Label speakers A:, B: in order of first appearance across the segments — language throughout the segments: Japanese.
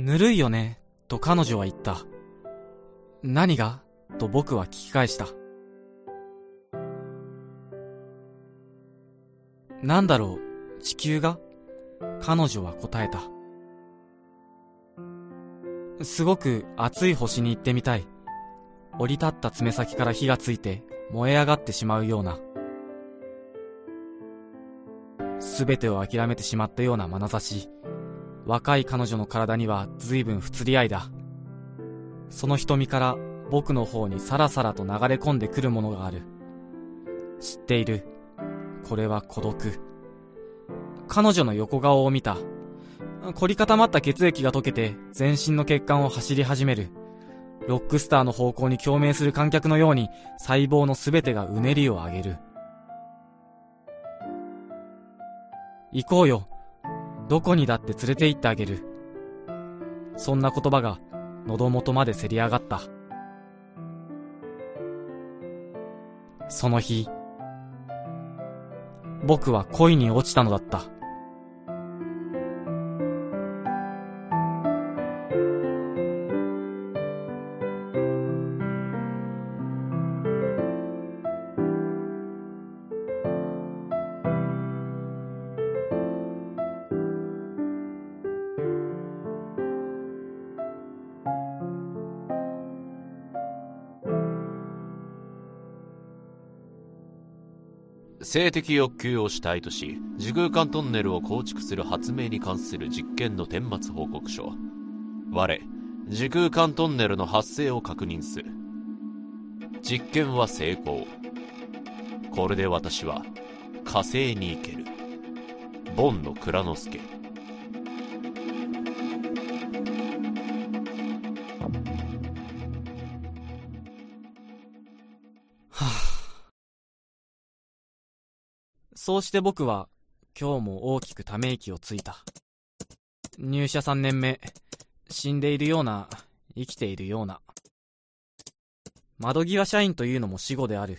A: ぬるいよね、と彼女は言った。何が？と僕は聞き返した。なんだろう、地球が？彼女は答えた。すごく熱い星に行ってみたい。降り立った爪先から火がついて燃え上がってしまうような。すべてを諦めてしまったような眼差し。若い彼女の体には随分不釣り合いだ。その瞳から僕の方にさらさらと流れ込んでくるものがある。知っている。これは孤独。彼女の横顔を見た。凝り固まった血液が溶けて全身の血管を走り始める。ロックスターの方向に共鳴する観客のように細胞のすべてがうねりを上げる。行こうよ。どこにだって連れて行ってあげる。そんな言葉が喉元までせり上がった。その日、僕は恋に落ちたのだった。
B: 性的欲求を主体とし時空間トンネルを構築する発明に関する実験の顛末報告書。我時空間トンネルの発生を確認する。実験は成功。これで私は火星に行ける。ボンの蔵之介。
A: そうして僕は今日も大きくため息をついた。入社3年目、死んでいるような、生きているような。窓際社員というのも死後である。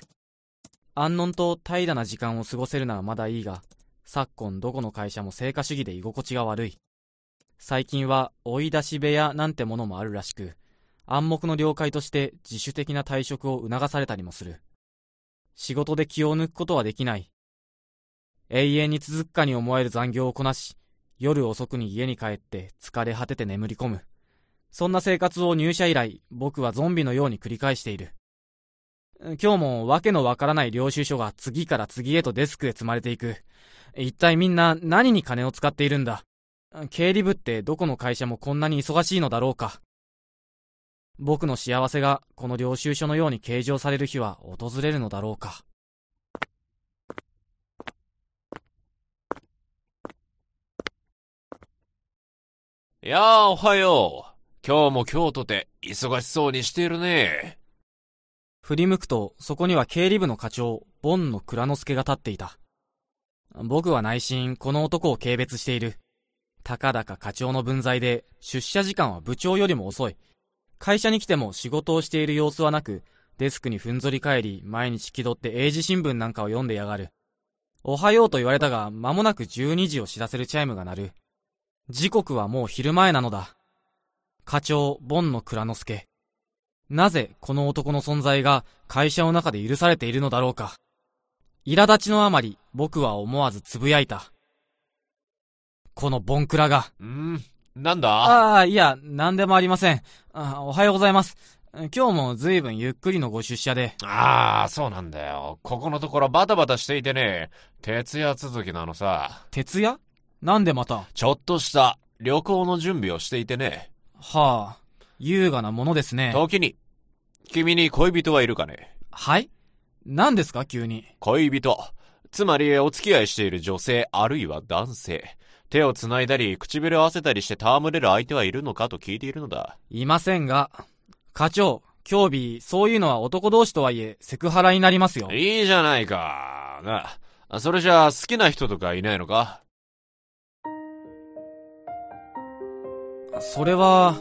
A: 安穏と平らな時間を過ごせるならまだいいが、昨今どこの会社も成果主義で居心地が悪い。最近は追い出し部屋なんてものもあるらしく、暗黙の了解として自主的な退職を促されたりもする。仕事で気を抜くことはできない。永遠に続くかに思える残業をこなし、夜遅くに家に帰って疲れ果てて眠り込む。そんな生活を入社以来、僕はゾンビのように繰り返している。今日もわけのわからない領収書が次から次へとデスクへ積まれていく。一体みんな何に金を使っているんだ？経理部ってどこの会社もこんなに忙しいのだろうか？僕の幸せがこの領収書のように計上される日は訪れるのだろうか？
B: やあ、おはよう。今日も今日とて忙しそうにしているね。
A: 振り向くと、そこには経理部の課長、ボンの蔵之介が立っていた。僕は内心、この男を軽蔑している。たかだか課長の分際で、出社時間は部長よりも遅い。会社に来ても仕事をしている様子はなく、デスクにふんぞり返り、毎日気取って英字新聞なんかを読んでやがる。おはようと言われたが、間もなく12時を知らせるチャイムが鳴る。時刻はもう昼前なのだ。課長、ボンの蔵之介。なぜこの男の存在が会社の中で許されているのだろうか。苛立ちのあまり僕は思わずつぶやいた。このボンクラが。
B: んなんだ？
A: ああ、いや、なんでもありませんあ。おはようございます。今日も随分ゆっくりのご出社で。
B: ああ、そうなんだよ。ここのところバタバタしていてね、徹夜続きなのさ。
A: 徹夜？なんでまた？
B: ちょっとした旅行の準備をしていてね。
A: はあ、優雅なものですね。
B: 時に、君に恋人はいるかね
A: はい？何ですか？急に。
B: 恋人。つまり、お付き合いしている女性、あるいは男性。手を繋いだり、唇を合わせたりして戯れる相手はいるのかと聞いているのだ。
A: いませんが、課長、今日日、そういうのは男同士とはいえ、セクハラになりますよ。
B: いいじゃないか。な。それじゃあ、好きな人とかいないのか？
A: それは、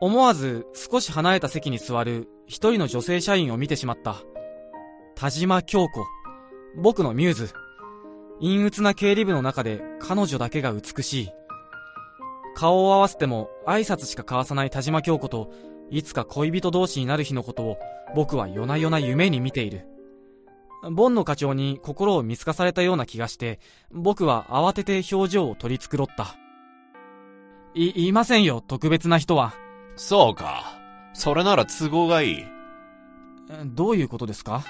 A: 思わず少し離れた席に座る一人の女性社員を見てしまった。田島京子。僕のミューズ。陰鬱な経理部の中で彼女だけが美しい。顔を合わせても挨拶しか交わさない田島京子といつか恋人同士になる日のことを僕は夜な夜な夢に見ている。ボンの課長に心を見透かされたような気がして、僕は慌てて表情を取り繕った。い、いませんよ、特別な人は。
B: そうか。それなら都合がいい。
A: どういうことですか？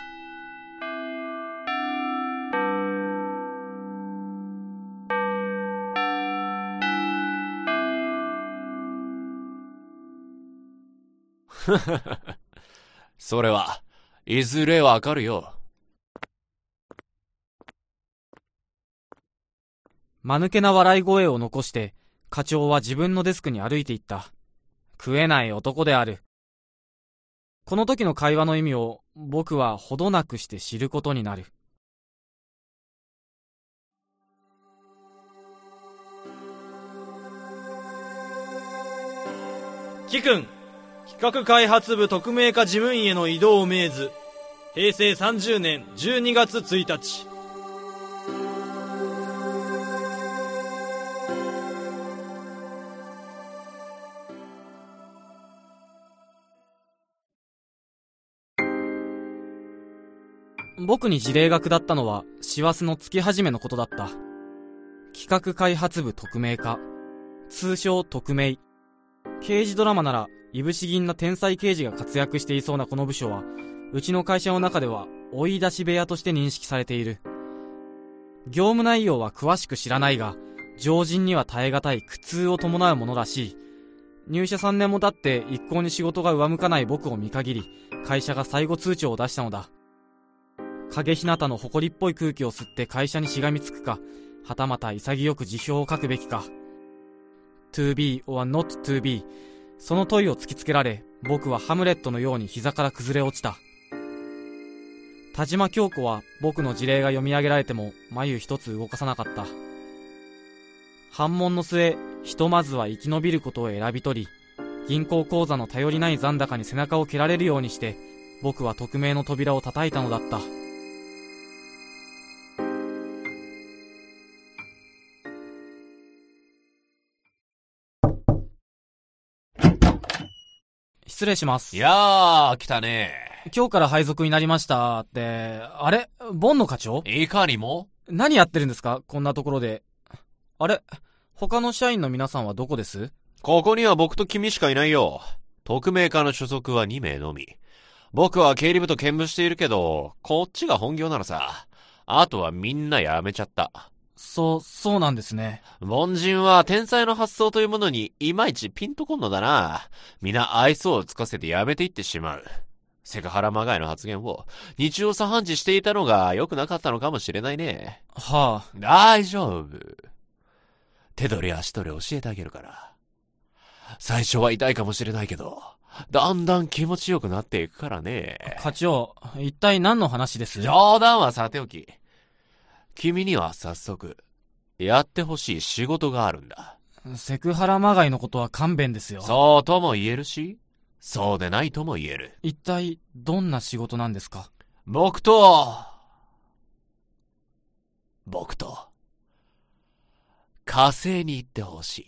B: それは、いずれわかるよ。
A: 間抜けな笑い声を残して、課長は自分のデスクに歩いていった。食えない男である。この時の会話の意味を僕はほどなくして知ることになる。
C: 貴君、企画開発部特命課事務員への異動を命ず、平成30年12月1日。
A: 僕に事例が下ったのは、師走の月始めのことだった。企画開発部特命課。通称特命。刑事ドラマなら、いぶし銀な天才刑事が活躍していそうなこの部署は、うちの会社の中では、追い出し部屋として認識されている。業務内容は詳しく知らないが、常人には耐え難い苦痛を伴うものらしい。入社3年も経って一向に仕事が上向かない僕を見限り、会社が最後通帳を出したのだ。影日向の誇りっぽい空気を吸って会社にしがみつくか、はたまた潔く辞表を書くべきか。to be or not to be その問いを突きつけられ、僕はハムレットのように膝から崩れ落ちた。田島京子は僕の事例が読み上げられても眉一つ動かさなかった。反問の末、ひとまずは生き延びることを選び取り、銀行口座の頼りない残高に背中を蹴られるようにして、僕は匿名の扉を叩いたのだった。失礼します。
B: いやー、来たね
A: 今日から配属になりましたって、あれ？ボンの課長？
B: いかにも？
A: 何やってるんですか？こんなところで。あれ？他の社員の皆さんはどこです？
B: ここには僕と君しかいないよ。特命課の所属は2名のみ。僕は経理部と兼務しているけど、こっちが本業なのさ。あとはみんな辞めちゃった。
A: そう、そうなんですね。
B: 凡人は天才の発想というものにいまいちピンとこんのだな。皆愛想をつかせてやめていってしまう。セクハラまがいの発言を日常茶飯事していたのが良くなかったのかもしれないね。
A: はあ。
B: 大丈夫。手取り足取り教えてあげるから。最初は痛いかもしれないけど、だんだん気持ちよくなっていくからね。
A: 課長、一体何の話です？
B: 冗談はさておき。君には早速、やってほしい仕事があるんだ。
A: セクハラまがいのことは勘弁ですよ。
B: そうとも言えるし、そうでないとも言える。
A: 一体、どんな仕事なんですか？
B: 僕と、僕と、火星に行ってほしい。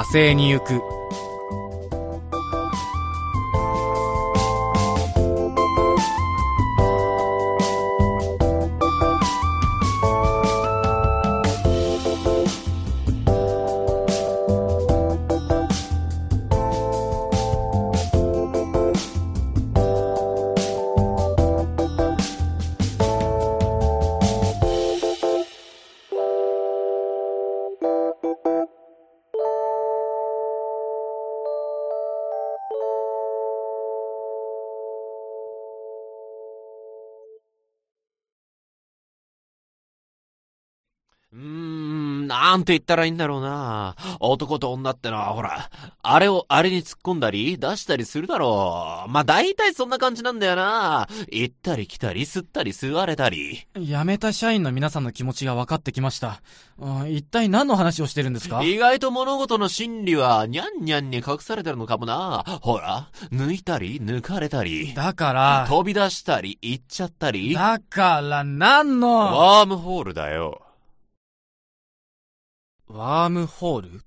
A: 火星に行く。
B: なんて言ったらいいんだろうな。男と女ってのは、ほら、あれをあれに突っ込んだり、出したりするだろう。まあ、大体そんな感じなんだよな。行ったり来たり、吸ったり吸われたり。
A: 辞めた社員の皆さんの気持ちが分かってきました。うん一体何の話をしてるんですか？
B: 意外と物事の真理は、にゃんにゃんに隠されてるのかもな。ほら、抜いたり、抜かれたり。
A: だから、
B: 飛び出したり、行っちゃったり。
A: だから何の、
B: ワームホールだよ。
A: ワームホール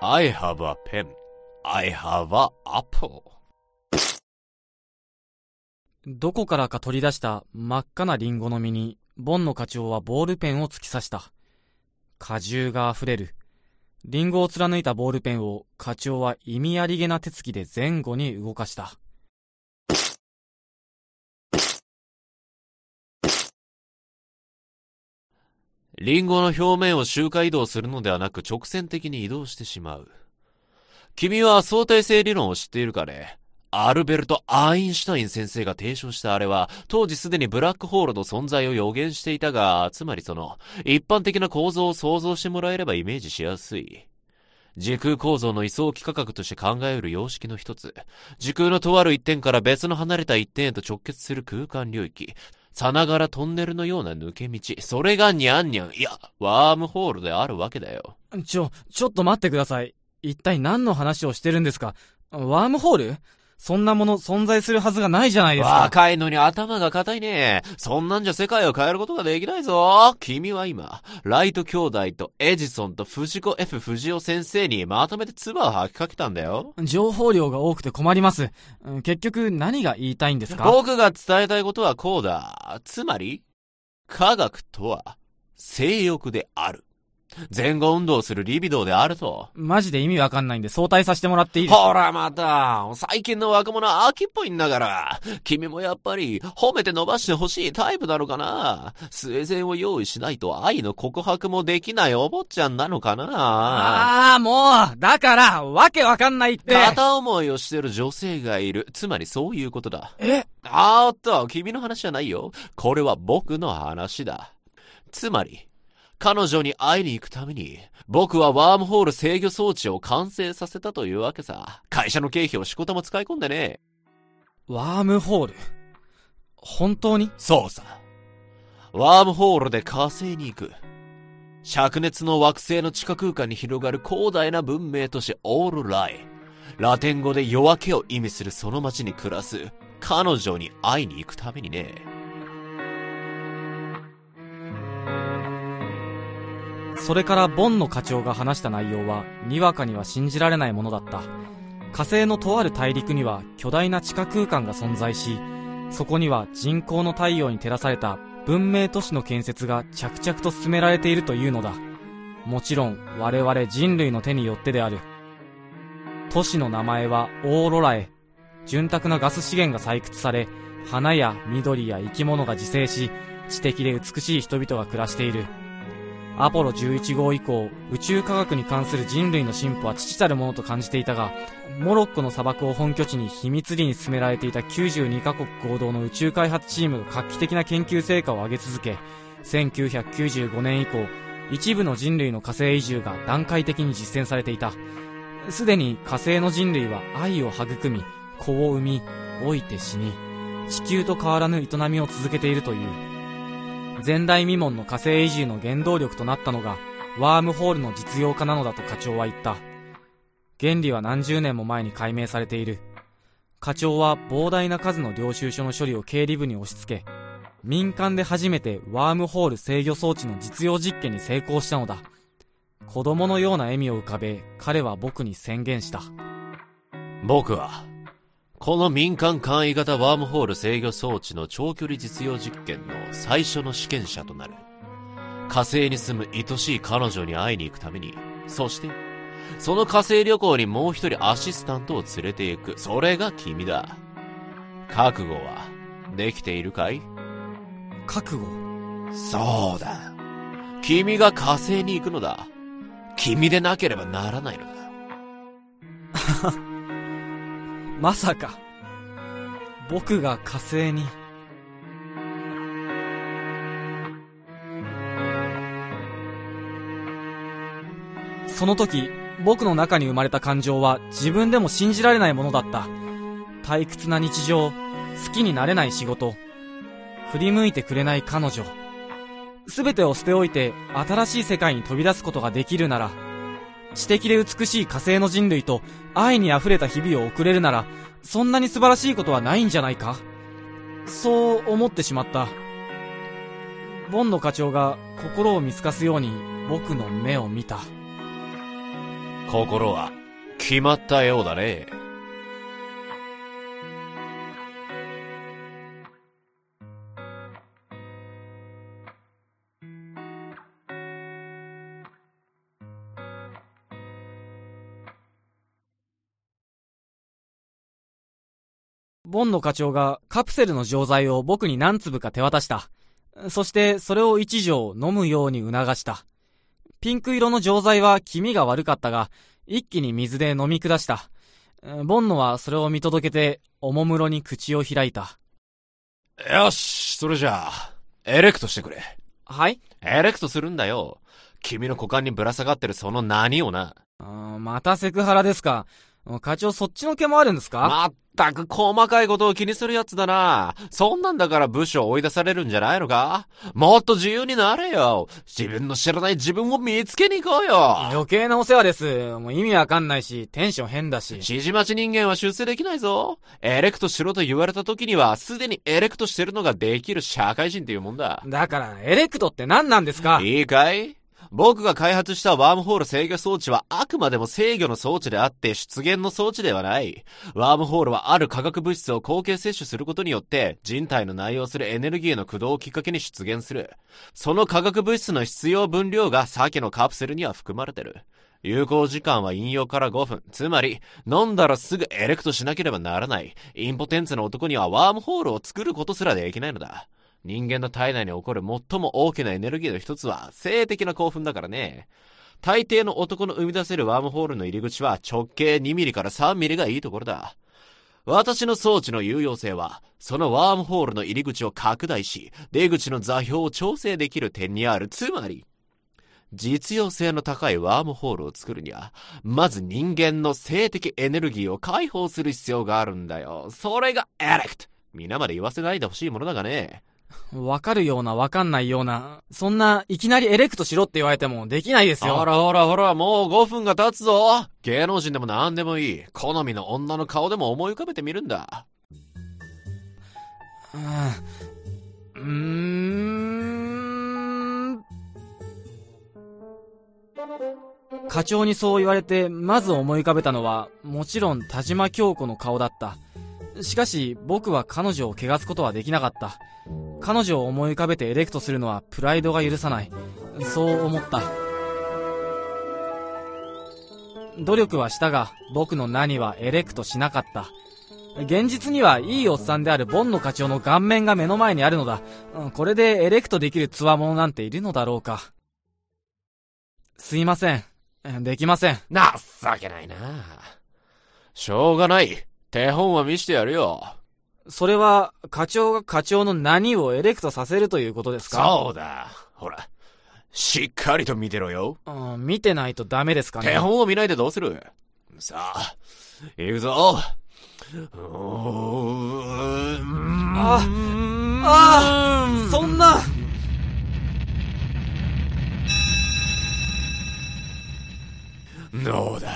B: ？I have a pen. I have a apple.
A: どこからか取り出した真っ赤なリンゴの実に、ボンの課長はボールペンを突き刺した。果汁が溢れる。リンゴを貫いたボールペンを課長は意味ありげな手つきで前後に動かした。
B: リンゴの表面を周回移動するのではなく直線的に移動してしまう。君は相対性理論を知っているかね？アルベルト・アインシュタイン先生が提唱したあれは、当時すでにブラックホールの存在を予言していたが、つまりその、一般的な構造を想像してもらえればイメージしやすい。時空構造の位相幾何学として考える様式の一つ。時空のとある一点から別の離れた一点へと直結する空間領域。さながらトンネルのような抜け道。それがニャンニャン。いや、ワームホールであるわけだよ。
A: ちょ、ちょっと待ってください。一体何の話をしてるんですか？ワームホール？そんなもの存在するはずがないじゃないですか。
B: 若いのに頭が固いね。そんなんじゃ世界を変えることができないぞ。君は今、ライト兄弟とエジソンと藤子 F 不二雄先生にまとめて唾を吐きかけたんだよ。
A: 情報量が多くて困ります。うん結局何が言いたいんですか？
B: 僕が伝えたいことはこうだ。つまり、科学とは、性欲である。前後運動するリビドーであると。
A: マジで意味わかんないんで相対させてもらっていいですか？
B: ほらまた、最近の若者は秋っぽいんだから。君もやっぱり褒めて伸ばしてほしいタイプなのかな？スウェゼンを用意しないと愛の告白もできないお坊ちゃんなのかな？
A: ああ、もうだからわけわかんないって
B: 片思いをしてる女性がいる。つまりそういうことだ。
A: え？
B: あーっと、君の話じゃないよ。これは僕の話だ。つまり、彼女に会いに行くために、僕はワームホール制御装置を完成させたというわけさ。会社の経費を仕事も使い込んでね。
A: ワームホール？本当に？
B: そうさ。ワームホールで火星に行く。灼熱の惑星の地下空間に広がる広大な文明都市オールライ。ラテン語で夜明けを意味するその街に暮らす彼女に会いに行くためにね。
A: それからボンの課長が話した内容は、にわかには信じられないものだった。火星のとある大陸には巨大な地下空間が存在し、そこには人工の太陽に照らされた文明都市の建設が着々と進められているというのだ。もちろん我々人類の手によってである。都市の名前はオーロラへ。潤沢なガス資源が採掘され、花や緑や生き物が自生し、知的で美しい人々が暮らしている。アポロ11号以降、宇宙科学に関する人類の進歩は父たるものと感じていたが、モロッコの砂漠を本拠地に秘密裏に進められていた92カ国合同の宇宙開発チームが画期的な研究成果を上げ続け、1995年以降、一部の人類の火星移住が段階的に実践されていた。すでに火星の人類は愛を育み、子を産み、老いて死に、地球と変わらぬ営みを続けているという。前代未聞の火星移住の原動力となったのが、ワームホールの実用化なのだと課長は言った。原理は何十年も前に解明されている。課長は膨大な数の領収書の処理を経理部に押し付け、民間で初めてワームホール制御装置の実用実験に成功したのだ。子供のような笑みを浮かべ、彼は僕に宣言した。
B: 僕は、この民間簡易型ワームホール制御装置の長距離実用実験の最初の試験者となる。火星に住む愛しい彼女に会いに行くために、そして、その火星旅行にもう一人アシスタントを連れて行く。それが君だ。覚悟は、できているかい？
A: 覚悟？
B: そうだ。君が火星に行くのだ。君でなければならないのだ。
A: まさか、僕が火星に。その時、僕の中に生まれた感情は自分でも信じられないものだった。退屈な日常、好きになれない仕事、振り向いてくれない彼女。すべてを捨ておいて新しい世界に飛び出すことができるなら、知的で美しい火星の人類と愛に溢れた日々を送れるなら、そんなに素晴らしいことはないんじゃないか？そう思ってしまった。ボンの課長が心を見透かすように僕の目を見た。
B: 心は決まったようだね。
A: ボンの課長がカプセルの錠剤を僕に何粒か手渡した。そしてそれを一錠飲むように促した。ピンク色の錠剤は気味が悪かったが、一気に水で飲み下した。ボンノはそれを見届けて、おもむろに口を開いた。
B: よし、それじゃあ、エレクトしてくれ。
A: はい？
B: エレクトするんだよ。君の股間にぶら下がってるその何をな。
A: またセクハラですか。課長そっちの気もあるんですか？
B: まったく細かいことを気にするやつだな。そんなんだから部署を追い出されるんじゃないのか？もっと自由になれよ。自分の知らない自分を見つけに行こうよ。
A: 余計なお世話です。もう意味わかんないし、テンション変だし。
B: 指示待ち人間は出世できないぞ。エレクトしろと言われた時には、すでにエレクトしてるのができる社会人っていうもんだ。
A: だから、エレクトって何なんですか？
B: いいかい？僕が開発したワームホール制御装置はあくまでも制御の装置であって出現の装置ではない。ワームホールはある化学物質を後継摂取することによって人体の内容するエネルギーの駆動をきっかけに出現する。その化学物質の必要分量が先のカプセルには含まれてる。有効時間は引用から5分。つまり、飲んだらすぐエレクトしなければならない。インポテンツの男にはワームホールを作ることすらできないのだ。人間の体内に起こる最も大きなエネルギーの一つは性的な興奮だからね。大抵の男の生み出せるワームホールの入り口は直径2ミリから3ミリがいいところだ。私の装置の有用性は、そのワームホールの入り口を拡大し、出口の座標を調整できる点にある。つまり、実用性の高いワームホールを作るには、まず人間の性的エネルギーを解放する必要があるんだよ。それがエレクト皆まで言わせないでほしいものだがね。
A: わかるようなわかんないような、そんないきなりエレクトしろって言われてもできないですよ。
B: ほらほらほら、もう5分が経つぞ。芸能人でも何でもいい。好みの女の顔でも思い浮かべてみるんだ。
A: うーん。課長にそう言われて、まず思い浮かべたのは、もちろん田島京子の顔だった。しかし、僕は彼女を汚すことはできなかった。彼女を思い浮かべてエレクトするのはプライドが許さない。そう思った。努力はしたが、僕の何はエレクトしなかった。現実にはいいおっさんであるボンの課長の顔面が目の前にあるのだ。これでエレクトできる強者なんているのだろうか。すいません。できません。
B: 情けないな。しょうがない。手本は見してやるよ。
A: それは、課長が課長の何をエレクトさせるということですか？
B: そうだ。ほら。しっかりと見てろよ。
A: うん見てないとダメですかね？
B: 手本を見ないでどうする？さあ、行くぞ。う
A: あああそんな
B: どうだ？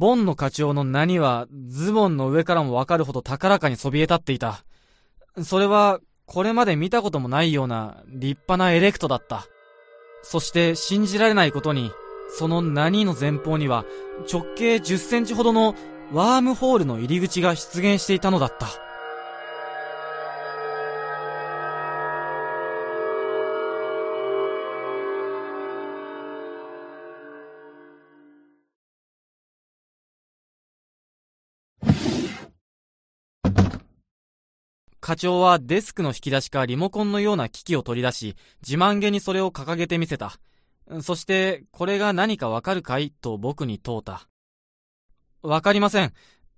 A: ボンの課長の何は、ズボンの上からもわかるほど高らかにそびえ立っていた。それは、これまで見たこともないような立派なエレクトだった。そして信じられないことに、その何の前方には直径10センチほどのワームホールの入り口が出現していたのだった。課長はデスクの引き出しかリモコンのような機器を取り出し、自慢げにそれを掲げてみせた。そして、これが何かわかるかいと僕に問うた。わかりません。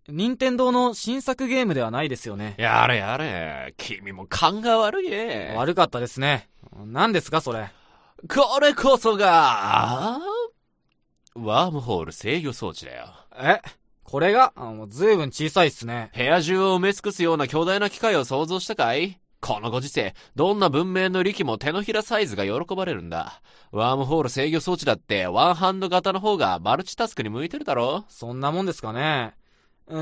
A: 任天堂の新作ゲームではないですよね。
B: やれやれ。君も勘が悪いね。
A: 悪かったですね。何ですかそれ。
B: これこそが、ワームホール制御装置だよ。
A: え？これが、あもう随分小さいっすね。
B: 部屋中を埋め尽くすような巨大な機械を想像したかい？このご時世、どんな文明の力も手のひらサイズが喜ばれるんだ。ワームホール制御装置だってワンハンド型の方がマルチタスクに向いてるだろ？
A: そんなもんですかね。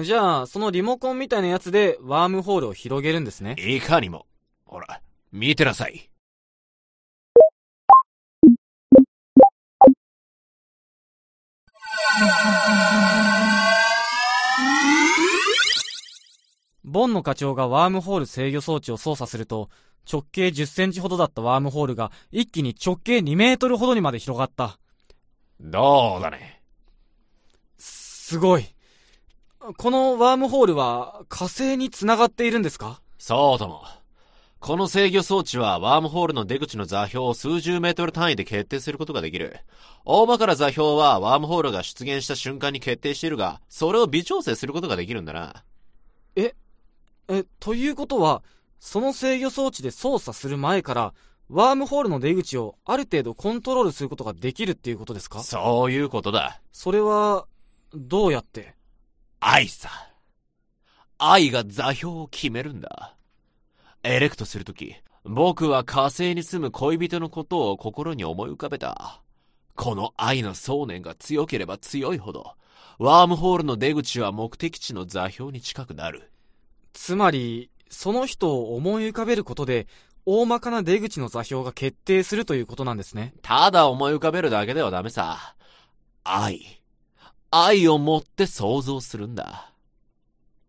A: じゃあ、そのリモコンみたいなやつでワームホールを広げるんですね。
B: いかにも。ほら、見てなさい。
A: ボンの課長がワームホール制御装置を操作すると、直径10センチほどだったワームホールが一気に直径2メートルほどにまで広がった。
B: どうだね。
A: すごい。このワームホールは火星に繋がっているんですか？
B: そうとも。この制御装置はワームホールの出口の座標を数十メートル単位で決定することができる。大まかな座標はワームホールが出現した瞬間に決定しているが、それを微調整することができるんだな。
A: え、え、ということは、その制御装置で操作する前から、ワームホールの出口をある程度コントロールすることができるっていうことですか？
B: そういうことだ。
A: それは、どうやって？
B: 愛さ。愛が座標を決めるんだ。エレクトするとき、僕は火星に住む恋人のことを心に思い浮かべた。この愛の想念が強ければ強いほど、ワームホールの出口は目的地の座標に近くなる。
A: つまり、その人を思い浮かべることで、大まかな出口の座標が決定するということなんですね。
B: ただ思い浮かべるだけではダメさ。愛。愛を持って想像するんだ。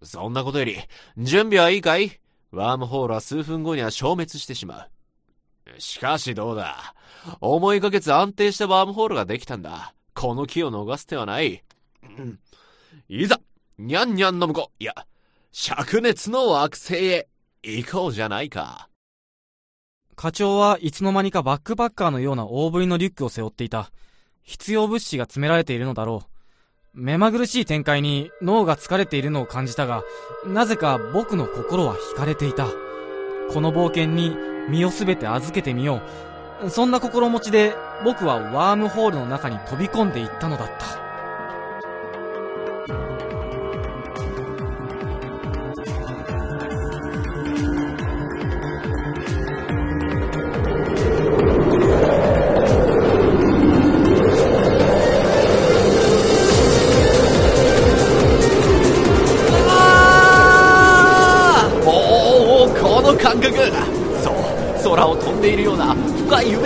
B: そんなことより、準備はいいかい？ワームホールは数分後には消滅してしまう。しかしどうだ。思いがけず安定したワームホールができたんだ。この木を逃す手はない。いざ、にゃんにゃんの向こう、いや、灼熱の惑星へ行こうじゃないか。
A: 課長はいつの間にかバックパッカーのような大ぶりのリュックを背負っていた。必要物資が詰められているのだろう。目まぐるしい展開に脳が疲れているのを感じたが、なぜか僕の心は惹かれていた。この冒険に身をすべて預けてみよう。そんな心持ちで僕はワームホールの中に飛び込んでいったのだった。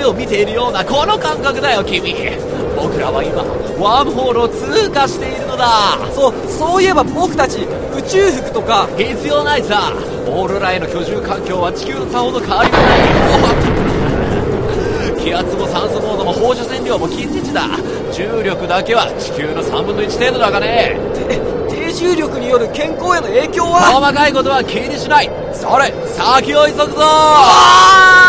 B: 夢を見ているようなこの感覚だよ君。僕らは今ワームホールを通過しているのだ。
A: そうそういえば僕たち宇宙服とか。
B: 必要ないさ。オーロラへの居住環境は地球とさほど変わりもない。気圧も酸素濃度も放射線量も近似値だ。重力だけは地球の3分の1程度だがね。
A: 低重力による健康への影響は？
B: 細かいことは気にしない。それ先を急ぐぞ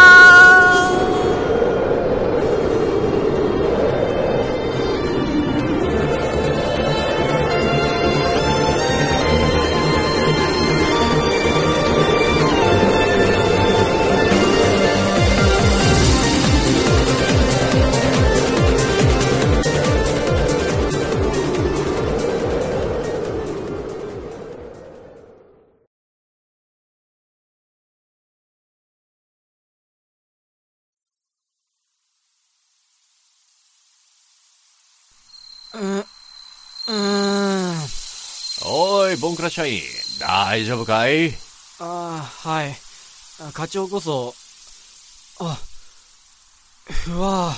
B: ボンクラ社員、大丈夫かい？
A: ああ、はい。課長こそ、あ、ふわ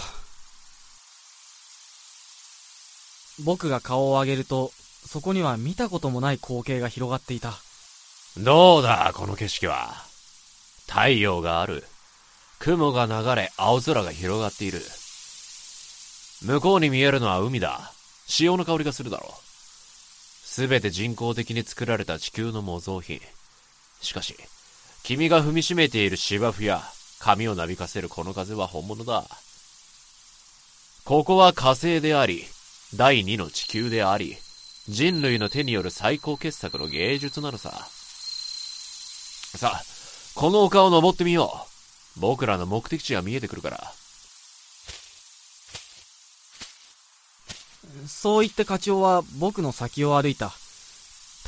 A: 僕が顔を上げると、そこには見たこともない光景が広がっていた。
B: どうだ、この景色は？太陽がある。雲が流れ、青空が広がっている。向こうに見えるのは海だ。潮の香りがするだろう。すべて人工的に作られた地球の模造品。しかし、君が踏みしめている芝生や髪をなびかせるこの風は本物だ。ここは火星であり、第二の地球であり、人類の手による最高傑作の芸術なのさ。さあ、この丘を登ってみよう。僕らの目的地が見えてくるから。
A: そう言って課長は僕の先を歩いた。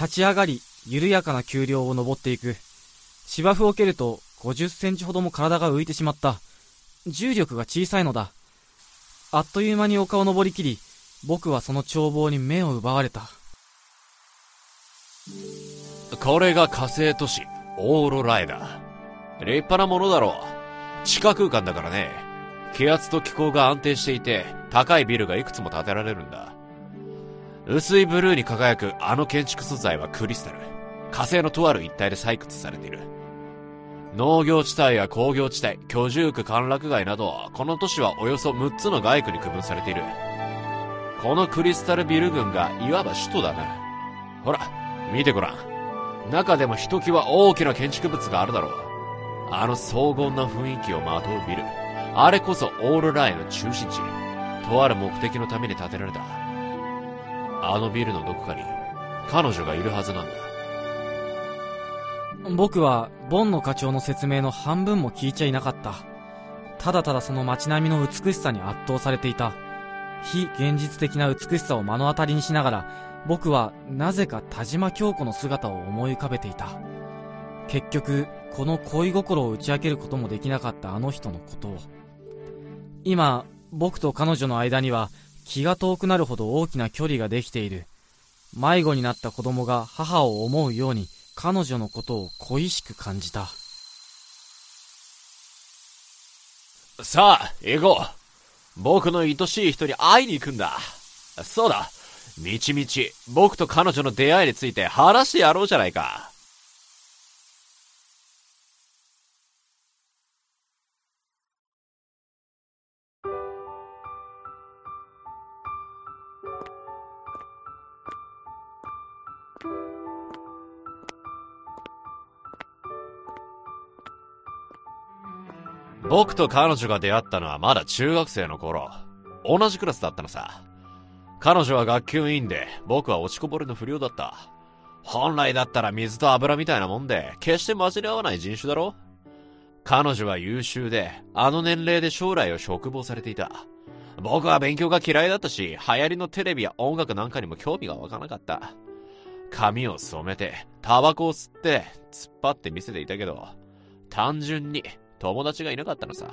A: 立ち上がり、緩やかな丘陵を登っていく。芝生を蹴ると50センチほども体が浮いてしまった。重力が小さいのだ。あっという間に丘を登りきり、僕はその眺望に目を奪われた。
B: これが火星都市、オーロライだ。立派なものだろう。地下空間だからね。気圧と気候が安定していて、高いビルがいくつも建てられるんだ。薄いブルーに輝くあの建築素材はクリスタル。火星のとある一帯で採掘されている。農業地帯や工業地帯、居住区歓楽街など、この都市はおよそ6つの街区に区分されている。このクリスタルビル群がいわば首都だな。ほら、見てごらん。中でもひときわ大きな建築物があるだろう。あの荘厳な雰囲気をまとうビル。あれこそオーロラへの中心地。とある目的のために建てられた。あのビルのどこかに、彼女がいるはずなんだ。
A: 僕は、ボンの課長の説明の半分も聞いちゃいなかった。ただただその街並みの美しさに圧倒されていた。非現実的な美しさを目の当たりにしながら、僕はなぜか田島京子の姿を思い浮かべていた。結局、この恋心を打ち明けることもできなかったあの人のことを。今、僕と彼女の間には気が遠くなるほど大きな距離ができている。迷子になった子供が母を思うように彼女のことを恋しく感じた。
B: さあ、行こう。僕の愛しい人に会いに行くんだ。そうだ。みちみち、僕と彼女の出会いについて話してやろうじゃないか。僕と彼女が出会ったのはまだ中学生の頃。同じクラスだったのさ。彼女は学級委員で、僕は落ちこぼれの不良だった。本来だったら水と油みたいなもんで、決して混じり合わない人種だろ彼女は優秀で、あの年齢で将来を嘱望されていた。僕は勉強が嫌いだったし、流行りのテレビや音楽なんかにも興味がわかなかった。髪を染めて、タバコを吸って、突っ張って見せていたけど、単純に友達がいなかったのさ。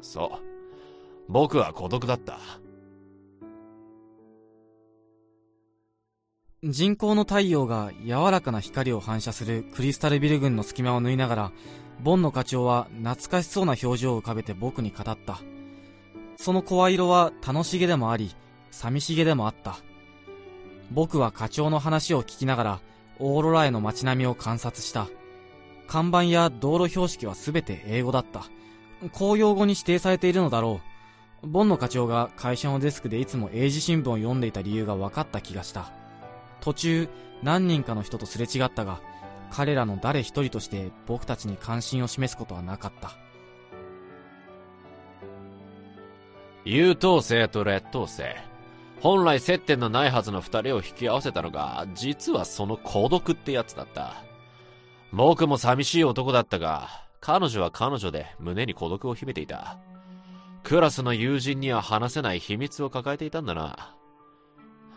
B: そう。僕は孤独だった。
A: 人工の太陽が柔らかな光を反射するクリスタルビル群の隙間を縫いながら、ボンの課長は懐かしそうな表情を浮かべて僕に語った。その声色は楽しげでもあり、寂しげでもあった。僕は課長の話を聞きながら、オーロラへの街並みを観察した。看板や道路標識はすべて英語だった。公用語に指定されているのだろう。ボンの課長が会社のデスクでいつも英字新聞を読んでいた理由が分かった気がした。途中、何人かの人とすれ違ったが、彼らの誰一人として僕たちに関心を示すことはなかった。
B: 優等生と劣等生。本来接点のないはずの二人を引き合わせたのが、実はその孤独ってやつだった。僕も寂しい男だったが、彼女は彼女で胸に孤独を秘めていた。クラスの友人には話せない秘密を抱えていたんだな。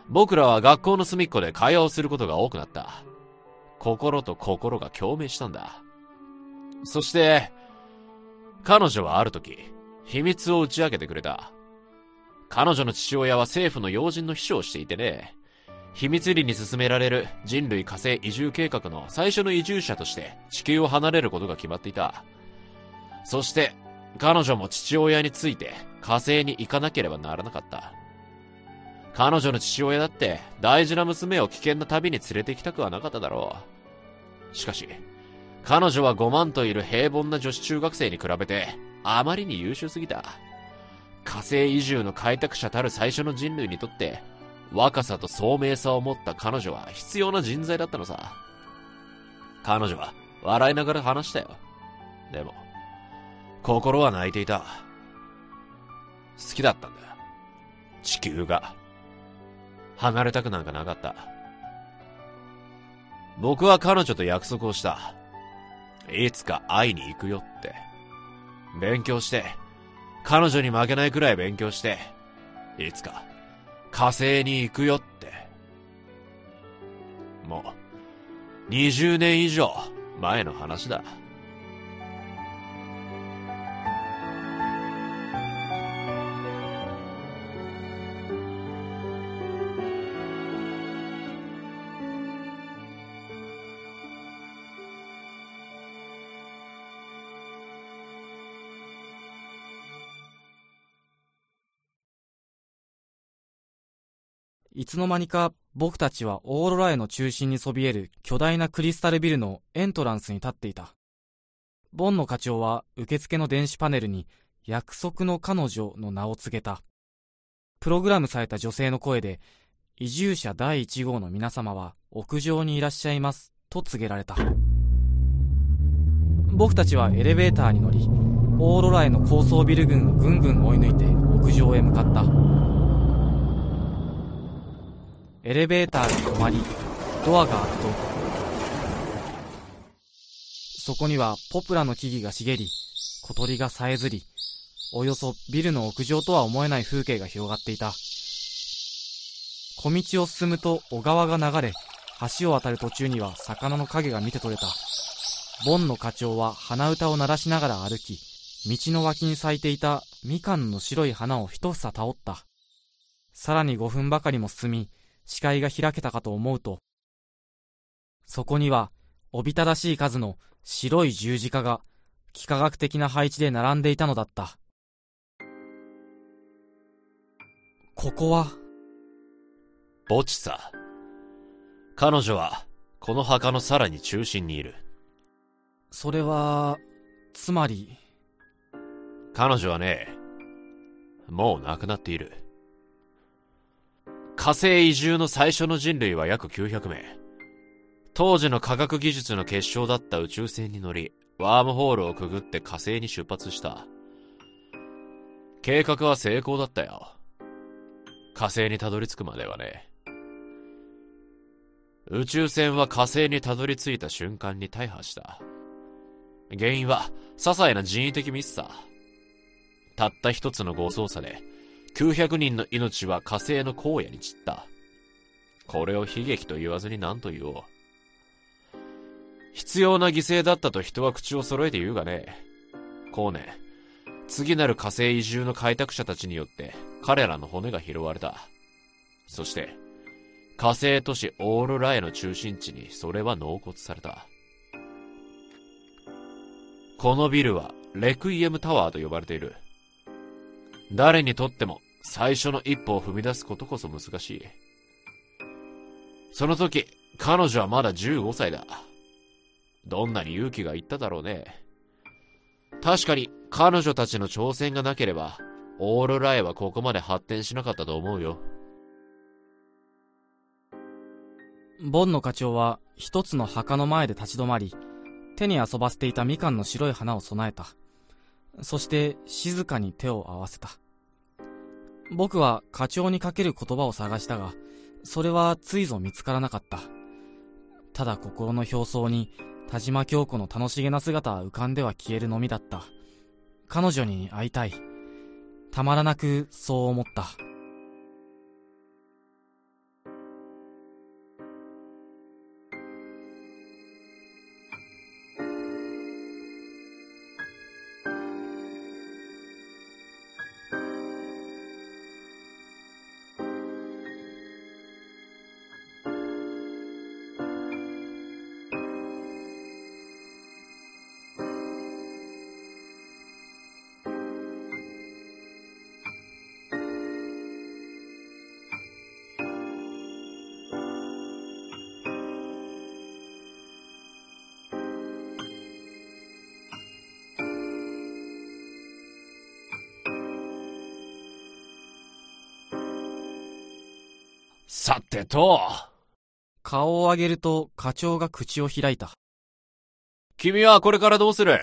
B: 僕らは学校の隅っこで会話をすることが多くなった。心と心が共鳴したんだ。そして、彼女はある時、秘密を打ち明けてくれた。彼女の父親は政府の要人の秘書をしていてね、秘密裏に進められる人類火星移住計画の最初の移住者として地球を離れることが決まっていた。そして、彼女も父親について火星に行かなければならなかった。彼女の父親だって大事な娘を危険な旅に連れてきたくはなかっただろう。しかし、彼女は5万といる平凡な女子中学生に比べてあまりに優秀すぎた。火星移住の開拓者たる最初の人類にとって若さと聡明さを持った彼女は必要な人材だったのさ。彼女は笑いながら話したよ。でも、心は泣いていた。好きだったんだ。地球が。離れたくなんかなかった。僕は彼女と約束をした。いつか会いに行くよって。勉強して、彼女に負けないくらい勉強して、いつか火星に行くよって。もう、20年以上前の話だ。
A: いつの間にか僕たちはオーロラへの中心にそびえる巨大なクリスタルビルのエントランスに立っていた。ボンの課長は受付の電子パネルに約束の彼女の名を告げた。プログラムされた女性の声で、移住者第1号の皆様は屋上にいらっしゃいますと告げられた。僕たちはエレベーターに乗り、オーロラへの高層ビル群をぐんぐん追い抜いて屋上へ向かった。エレベーターが止まり、ドアが開くと、そこにはポプラの木々が茂り、小鳥がさえずり、およそビルの屋上とは思えない風景が広がっていた。小道を進むと小川が流れ、橋を渡る途中には魚の影が見て取れた。ボンの課長は鼻歌を鳴らしながら歩き、道の脇に咲いていたみかんの白い花を一房倒った。さらに5分ばかりも進み、視界が開けたかと思うと、そこには、おびただしい数の白い十字架が、幾何学的な配置で並んでいたのだった。ここは、
B: 墓地さ。彼女は、この墓のさらに中心にいる。
A: それは、つまり。
B: 彼女はね、もう亡くなっている。火星移住の最初の人類は約900名。当時の科学技術の結晶だった宇宙船に乗り、ワームホールをくぐって火星に出発した。計画は成功だったよ。火星にたどり着くまではね。宇宙船は火星にたどり着いた瞬間に大破した。原因は、些細な人為的ミスさ。たった一つの誤操作で、900人の命は火星の荒野に散った。これを悲劇と言わずに何と言おう。必要な犠牲だったと人は口を揃えて言うがね。後年、次なる火星移住の開拓者たちによって彼らの骨が拾われた。そして、火星都市オーロラへの中心地にそれは納骨された。このビルはレクイエムタワーと呼ばれている。誰にとっても最初の一歩を踏み出すことこそ難しい。その時、彼女はまだ15歳だ。どんなに勇気がいっただろうね。確かに、彼女たちの挑戦がなければ、オーロラへはここまで発展しなかったと思うよ。
A: ボンの課長は一つの墓の前で立ち止まり、手に遊ばせていたみかんの白い花を備えた。そして静かに手を合わせた。僕は課長にかける言葉を探したが、それはついぞ見つからなかった。ただ心の表層に田島京子の楽しげな姿は浮かんでは消えるのみだった。彼女に会いたい。たまらなくそう思った。
B: さてと。
A: 顔を上げると課長が口を開いた。
B: 君はこれからどうする？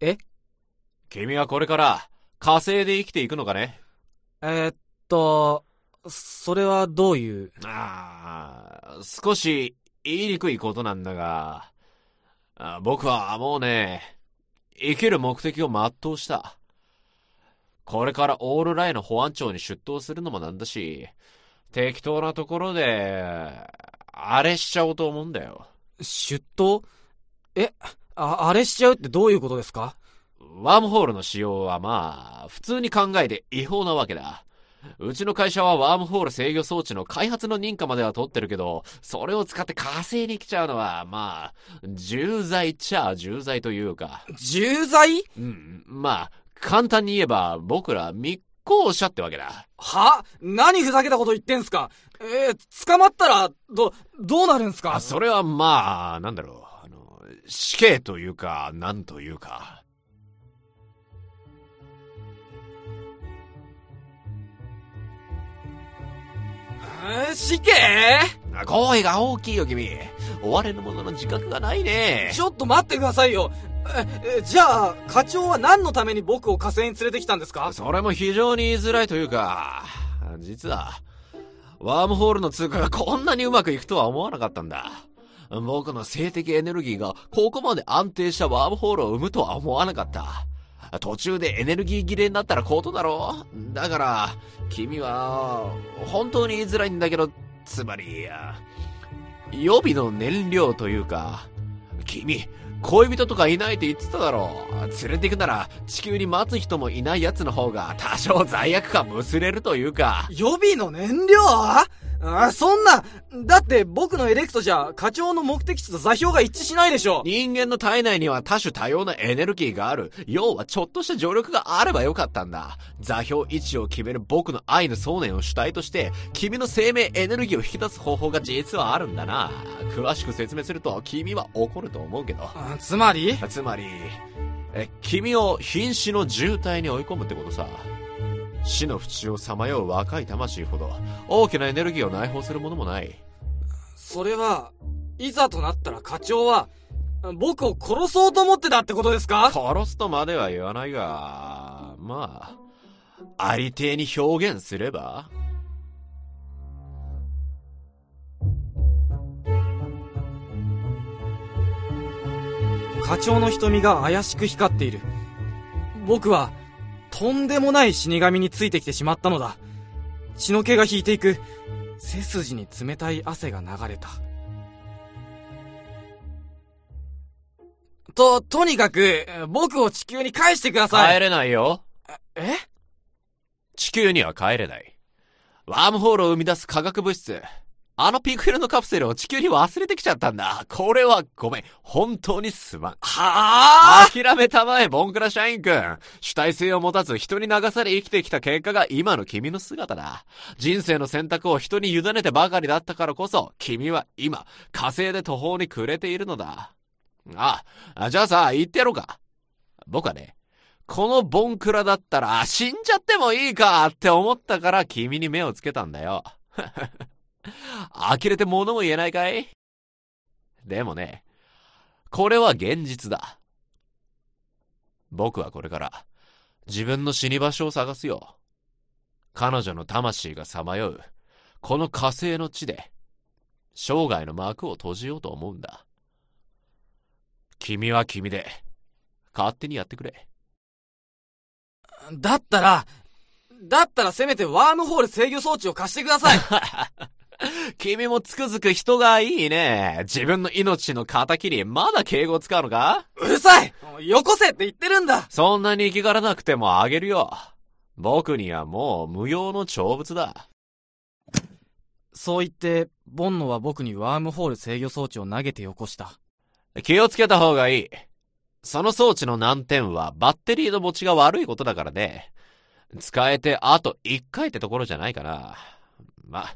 A: え？
B: 君はこれから火星で生きていくのかね？
A: えー、っと、それはどういう？
B: ああ、少し言いにくいことなんだが、僕はもうね、生きる目的を全うした。これからオールライの保安庁に出頭するのもなんだし、適当なところで、あれしちゃおうと思うんだよ。
A: 出頭？え、あ、あれしちゃうってどういうことですか？
B: ワームホールの使用はまあ、普通に考えて違法なわけだ。うちの会社はワームホール制御装置の開発の認可までは取ってるけど、それを使って火星に来ちゃうのは、まあ、重罪っちゃ重罪というか。
A: 重罪？
B: うん、まあ、簡単に言えば僕ら密航者ってわけだ。
A: は？何ふざけたこと言ってんすか？えー、捕まったら、ど、どうなるんすか？
B: あ、それはまあ、なんだろう。あの、死刑というか、なんというか。
A: えー、死刑？
B: 声が大きいよ、君。追われるものの自覚がないね。
A: ちょっと待ってくださいよ。え、じゃあ、課長は何のために僕を火星に連れてきたんですか？
B: それも非常に言いづらいというか、実は、ワームホールの通過がこんなにうまくいくとは思わなかったんだ。僕の性的エネルギーがここまで安定したワームホールを生むとは思わなかった。途中でエネルギー切れになったらことだろだから、君は、本当に言いづらいんだけど、つまり、予備の燃料というか、君、恋人とかいないって言ってただろう。連れて行くなら、地球に待つ人もいない奴の方が多少罪悪感むすれるというか。
A: 予備の燃料あ、そんな、だって僕のエレクトじゃ課長の目的地と座標が一致しないでしょ
B: 人間の体内には多種多様なエネルギーがある。要はちょっとした助力があればよかったんだ。座標位置を決める僕の愛の想念を主体として、君の生命エネルギーを引き出す方法が実はあるんだな。詳しく説明すると君は怒ると思うけど。
A: つまり？
B: つまり、え、君を瀕死の渋滞に追い込むってことさ。死の淵をさまよう若い魂ほど、大きなエネルギーを内包するものもない。
A: それは、いざとなったら課長は、僕を殺そうと思ってたってことですか？
B: 殺すとまでは言わないが、まあ、ありていに表現すれば
A: 課長の瞳が怪しく光っている。僕は、とんでもない死神についてきてしまったのだ。血の気が引いていく。背筋に冷たい汗が流れた。と、とにかく、僕を地球に返してください。
B: 帰れないよ。
A: え？
B: 地球には帰れない。ワームホールを生み出す化学物質。あのピンク色のカプセルを地球に忘れてきちゃったんだ。これはごめん。本当にすまん。
A: はぁ
B: 諦めたまえ、ボンクラ社員くん。主体性を持たず人に流され生きてきた結果が今の君の姿だ。人生の選択を人に委ねてばかりだったからこそ、君は今、火星で途方に暮れているのだ。あ、じゃあさ、言ってやろうか。僕はね、このボンクラだったら死んじゃってもいいかって思ったから君に目をつけたんだよ。呆れて物も言えないかい？でもね、これは現実だ。僕はこれから自分の死に場所を探すよ。彼女の魂がさまよう、この火星の地で、生涯の幕を閉じようと思うんだ。君は君で、勝手にやってくれ。
A: だったら、だったらせめてワームホール制御装置を貸してください。
B: 君もつくづく人がいいね。自分の命の仇にまだ敬語を使うのか？
A: うるさいよこせって言ってるんだ
B: そんなに生きがらなくてもあげるよ。僕にはもう無用の長物だ。
A: そう言って、ボンノは僕にワームホール制御装置を投げてよこした。
B: 気をつけた方がいい。その装置の難点はバッテリーの持ちが悪いことだからね。使えてあと1回ってところじゃないかな。ま、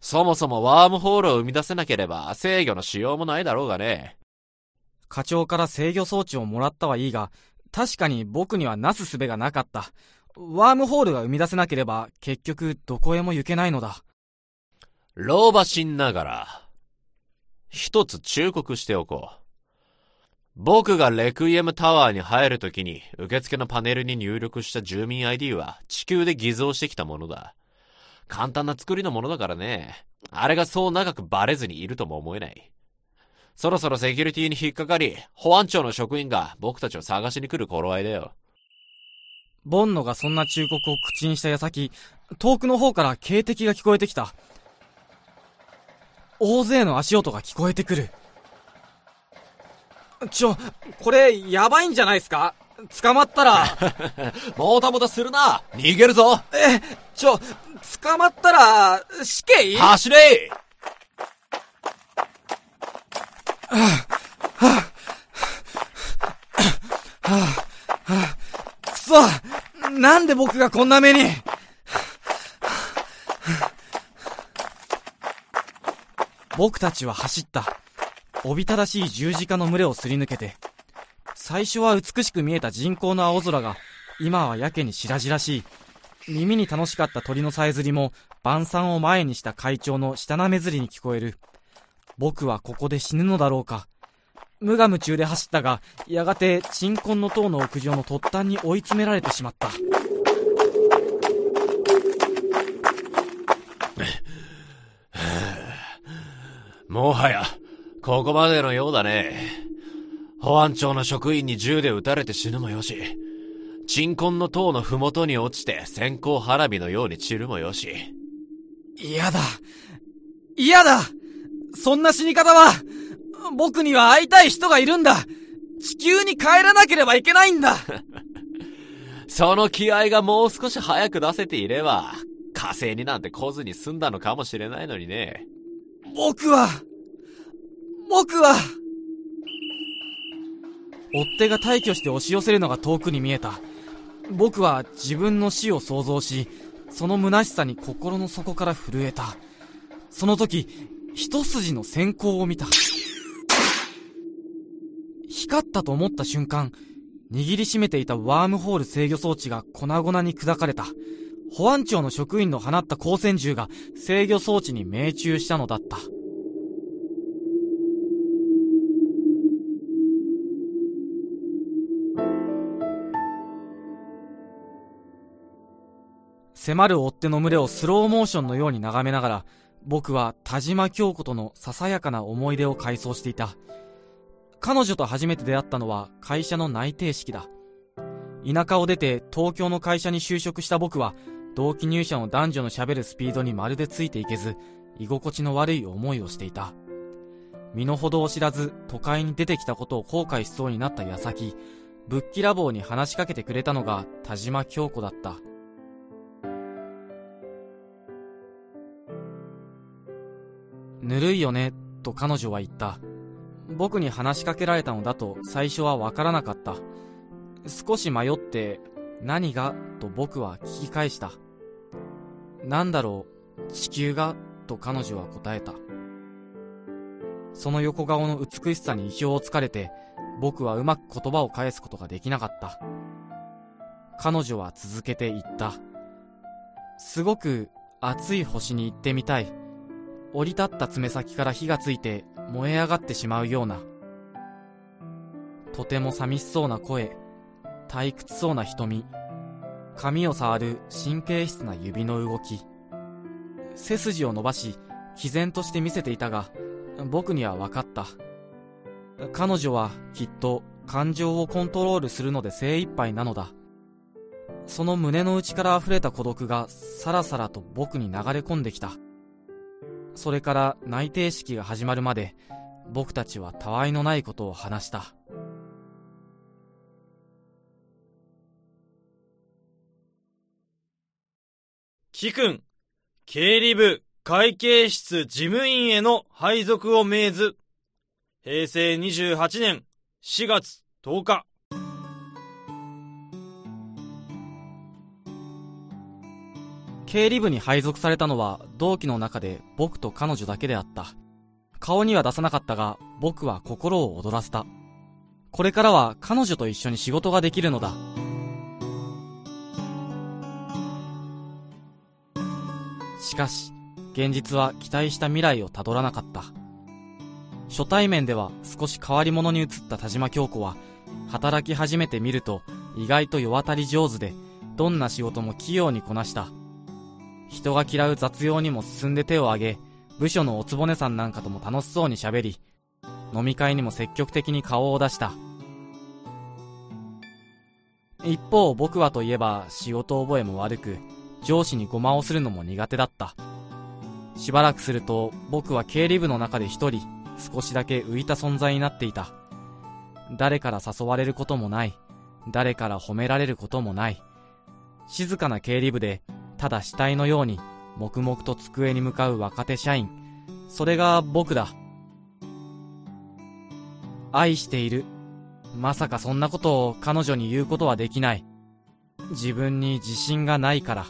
B: そもそもワームホールを生み出せなければ制御のしようもないだろうがね。
A: 課長から制御装置をもらったはいいが、確かに僕にはなすすべがなかった。ワームホールが生み出せなければ、結局どこへも行けないのだ。
B: 老婆心ながら、一つ忠告しておこう。僕がレクイエムタワーに入るときに受付のパネルに入力した住民 ID は地球で偽造してきたものだ。簡単な作りのものだからね。あれがそう長くバレずにいるとも思えない。そろそろセキュリティに引っかかり、保安庁の職員が僕たちを探しに来る頃合いだよ。
A: ボンノがそんな忠告を口にした矢先、遠くの方から警笛が聞こえてきた。大勢の足音が聞こえてくる。ちょ、これ、やばいんじゃないですか？捕まったら。
B: もたもたするな。逃げるぞ。
A: え、ちょ、捕まったら、死刑？
B: 走れ。
A: くそなんで僕がこんな目に？僕たちは走った。おびただしい十字架の群れをすり抜けて、最初は美しく見えた人工の青空が、今はやけに白々しい。耳に楽しかった鳥のさえずりも、晩餐を前にした会長の舌なめずりに聞こえる。僕はここで死ぬのだろうか。無我夢中で走ったが、やがて鎮魂の塔の屋上の突端に追い詰められてしまった。
B: もはや、ここまでのようだね。保安庁の職員に銃で撃たれて死ぬもよし、鎮魂の塔の麓に落ちて線香花火のように散るもよし。
A: 嫌だ。嫌だそんな死に方は、僕には会いたい人がいるんだ地球に帰らなければいけないんだ
B: その気合がもう少し早く出せていれば、火星になんて来ずに済んだのかもしれないのにね。
A: 僕は、僕は、追っ手が退去して押し寄せるのが遠くに見えた。僕は自分の死を想像し、その虚しさに心の底から震えた。その時、一筋の閃光を見た。光ったと思った瞬間、握りしめていたワームホール制御装置が粉々に砕かれた。保安庁の職員の放った光線銃が制御装置に命中したのだった。迫る追っ手の群れをスローモーションのように眺めながら、僕は田島京子とのささやかな思い出を回想していた。彼女と初めて出会ったのは会社の内定式だ。田舎を出て東京の会社に就職した僕は、同期入社の男女の喋るスピードにまるでついていけず、居心地の悪い思いをしていた。身の程を知らず都会に出てきたことを後悔しそうになった矢先、ぶっきらぼうに話しかけてくれたのが田島京子だった。ぬるいよね、と彼女は言った。僕に話しかけられたのだと最初はわからなかった。少し迷って、何がと僕は聞き返した。なんだろう、地球がと彼女は答えた。その横顔の美しさに意表をつかれて、僕はうまく言葉を返すことができなかった。彼女は続けて言った。すごく熱い星に行ってみたい。降り立った爪先から火がついて燃え上がってしまうような。とても寂しそうな声、退屈そうな瞳、髪を触る神経質な指の動き。背筋を伸ばし、毅然として見せていたが、僕には分かった。彼女はきっと感情をコントロールするので精一杯なのだ。その胸の内から溢れた孤独がさらさらと僕に流れ込んできた。それから内定式が始まるまで僕たちはたわいのないことを話した。
C: 貴君、経理部会計室事務員への配属を命ず。平成28年4月10日。
A: 経理部に配属されたのは同期の中で僕と彼女だけであった。顔には出さなかったが僕は心を躍らせた。これからは彼女と一緒に仕事ができるのだ。しかし、現実は期待した未来をたどらなかった。初対面では少し変わり者に移った田島京子は、働き始めてみると意外と世渡り上手で、どんな仕事も器用にこなした。人が嫌う雑用にも進んで手を挙げ、部署のおつぼねさんなんかとも楽しそうに喋り、飲み会にも積極的に顔を出した。一方僕はといえば仕事覚えも悪く、上司にごまをするのも苦手だった。しばらくすると僕は経理部の中で一人少しだけ浮いた存在になっていた。誰から誘われることもない。誰から褒められることもない。静かな経理部でただ死体のように黙々と机に向かう若手社員。それが僕だ。愛している。まさかそんなことを彼女に言うことはできない。自分に自信がないから。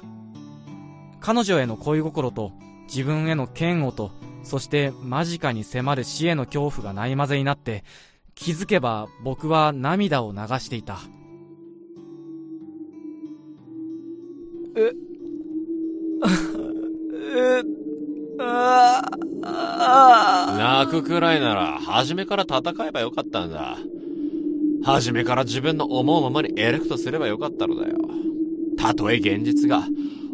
A: 彼女への恋心と自分への嫌悪と、そして間近に迫る死への恐怖がないまぜになって、気づけば僕は涙を流していた。え、
B: 泣くくらいなら、初めから戦えばよかったんだ。初めから自分の思うままにエレクトすればよかったのだよ。たとえ現実が、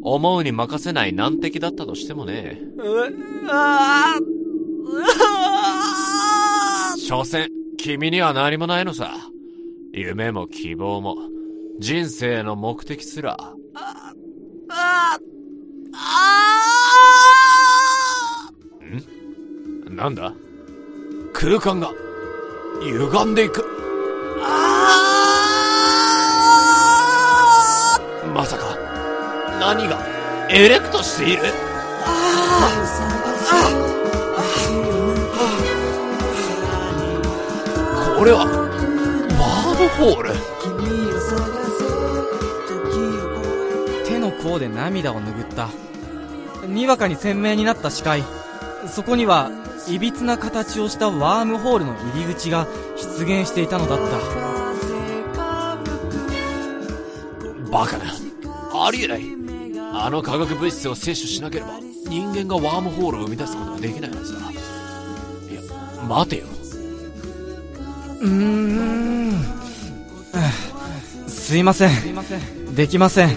B: 思うに任せない難敵だったとしてもね。所詮、君には何もないのさ。夢も希望も、人生の目的すら。あ、あ、あんなんだ？空間が、歪んでいく。まさか、何が？エレクトしている？これはワードホール？
A: で涙を拭った。にわかに鮮明になった視界。そこにはいびつな形をしたワームホールの入り口が出現していたのだった。
B: バカな。ありえない。あの化学物質を摂取しなければ人間がワームホールを生み出すことができないはずだいや待てよ。
A: うーん。すいませんできません。
B: 情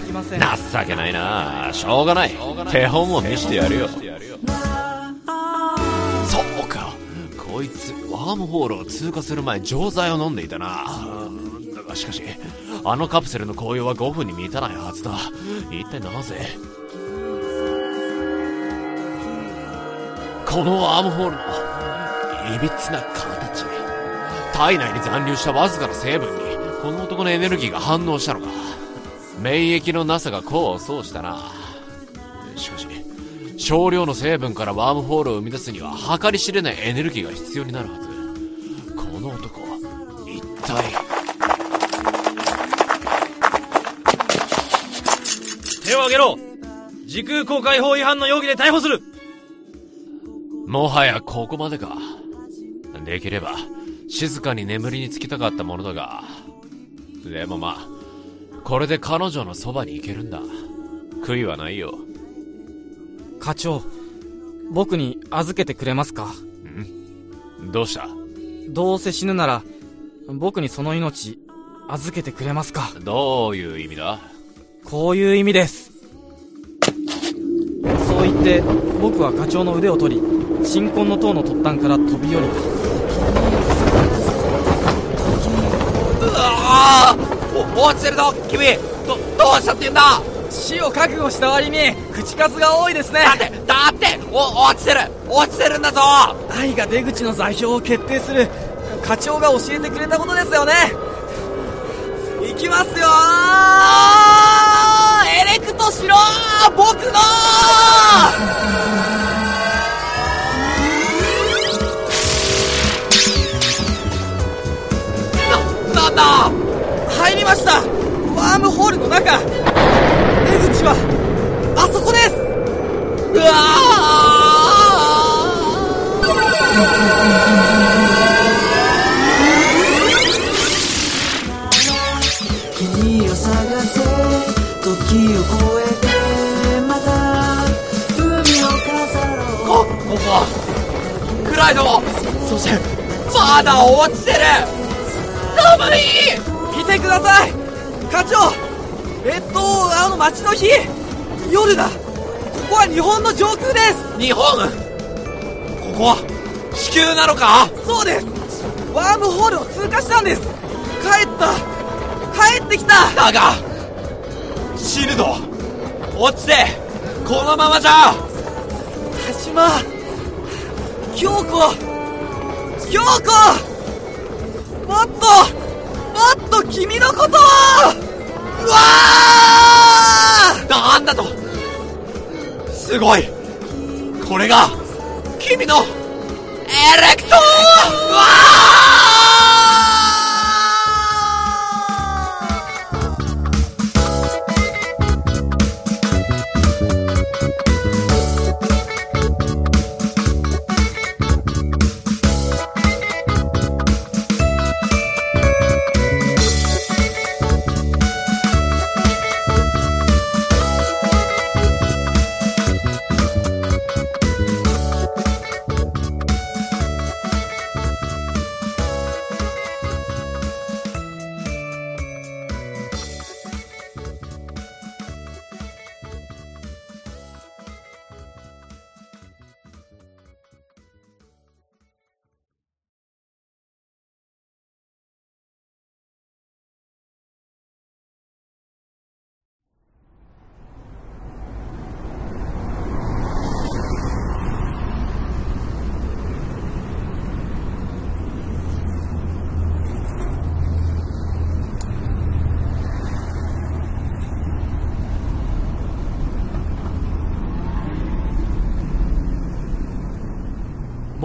B: けないな。しょうがない。手本を見せてやるよ。そうか。こいつワームホールを通過する前錠剤を飲んでいたな。だがしかしあのカプセルの紅葉は5分に満たないはずだ。一体なぜ？このアームホールのいびつな形。体内に残留したわずかな成分にこの男のエネルギーが反応したのか。免疫のなさが功を奏したな。しかし少量の成分からワームホールを生み出すには計り知れないエネルギーが必要になるはず。この男一体。
C: 手を挙げろ。時空公開法違反の容疑で逮捕する。
B: もはやここまでか。できれば、静かに眠りにつきたかったものだが。でもまあ、これで彼女のそばに行けるんだ。悔いはないよ。
A: 課長、僕に預けてくれますか？
B: ん。どうした？
A: どうせ死ぬなら、僕にその命、預けてくれますか？
B: どういう意味だ？
A: こういう意味です。そう言って僕は課長の腕を取り新婚の塔の突端から飛び降りた。
D: うわお落ちてるぞ君。どどうしたって言うんだ？
A: 死を覚悟した割に口数が多いですね。
D: だってだってお落ちてる。落ちてるんだぞ。
A: 愛が出口の座標を決定する課長が教えてくれたことですよね。行きますよエレクトしろ僕の入りました。ワームホールの中。出口はあそこです。
D: うわ君を探せ時を超えてまた海を。飾ろうこここは暗いぞそしてまだ落ちてる。寒い。
A: 見てください。課長えっとあの街の日夜だ。ここは日本の上空です。
D: 日本？ここは地球なのか？
A: そうです。ワームホールを通過したんです。帰った。
D: 帰ってきた。
B: だが死ぬぞ落ちてこのままじゃ。
D: 田島京子京子もっと君のことを。うわー。
B: なんだと。すごい。これが君のエレクトー。うわ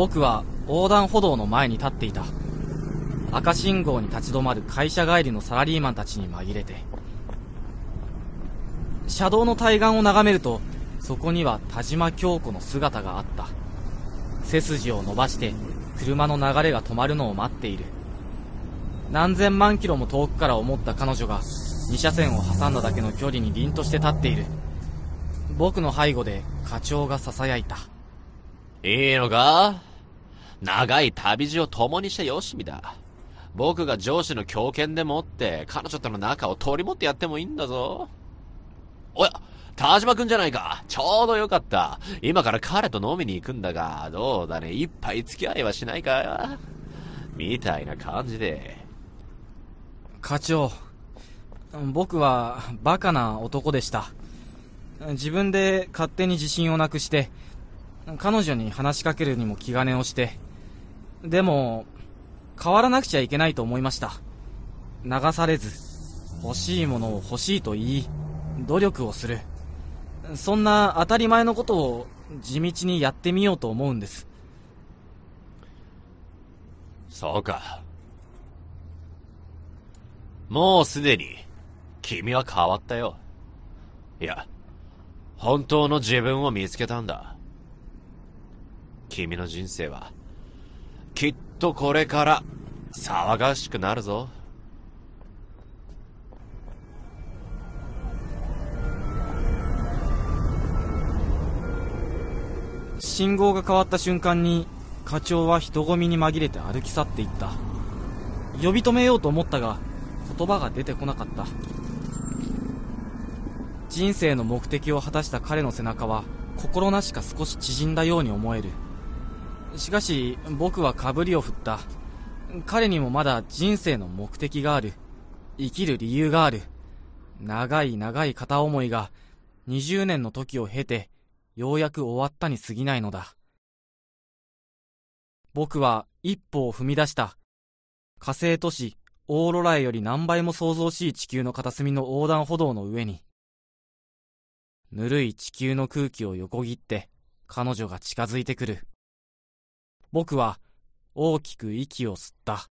A: 僕は横断歩道の前に立っていた。赤信号に立ち止まる会社帰りのサラリーマンたちに紛れて。車道の対岸を眺めると、そこには田島京子の姿があった。背筋を伸ばして、車の流れが止まるのを待っている。何千万キロも遠くから思った彼女が、二車線を挟んだだけの距離に凛として立っている。僕の背後で課長が囁いた。
B: いいのか？長い旅路を共にしたよしみだ。僕が上司の強権でもって、彼女との仲を取り持ってやってもいいんだぞ。おや、田島くんじゃないか。ちょうどよかった。今から彼と飲みに行くんだが、どうだね、一杯付き合いはしないかみたいな感じで。
A: 課長、僕はバカな男でした。自分で勝手に自信をなくして、彼女に話しかけるにも気兼ねをして、でも、変わらなくちゃいけないと思いました。流されず、欲しいものを欲しいと言い、努力をする。そんな当たり前のことを地道にやってみようと思うんです。
B: そうか。もうすでに、君は変わったよ。いや、本当の自分を見つけたんだ。君の人生は、きっとこれから、騒がしくなるぞ。
A: 信号が変わった瞬間に課長は人混みに紛れて歩き去っていった。呼び止めようと思ったが言葉が出てこなかった。人生の目的を果たした彼の背中は心なしか少し縮んだように思える。しかし僕はかぶりを振った彼にもまだ人生の目的がある生きる理由がある長い長い片思いが20年の時を経てようやく終わったに過ぎないのだ。僕は一歩を踏み出した。火星都市オーロラより何倍も想像しい地球の片隅の横断歩道の上に。ぬるい地球の空気を横切って彼女が近づいてくる。僕は大きく息を吸った。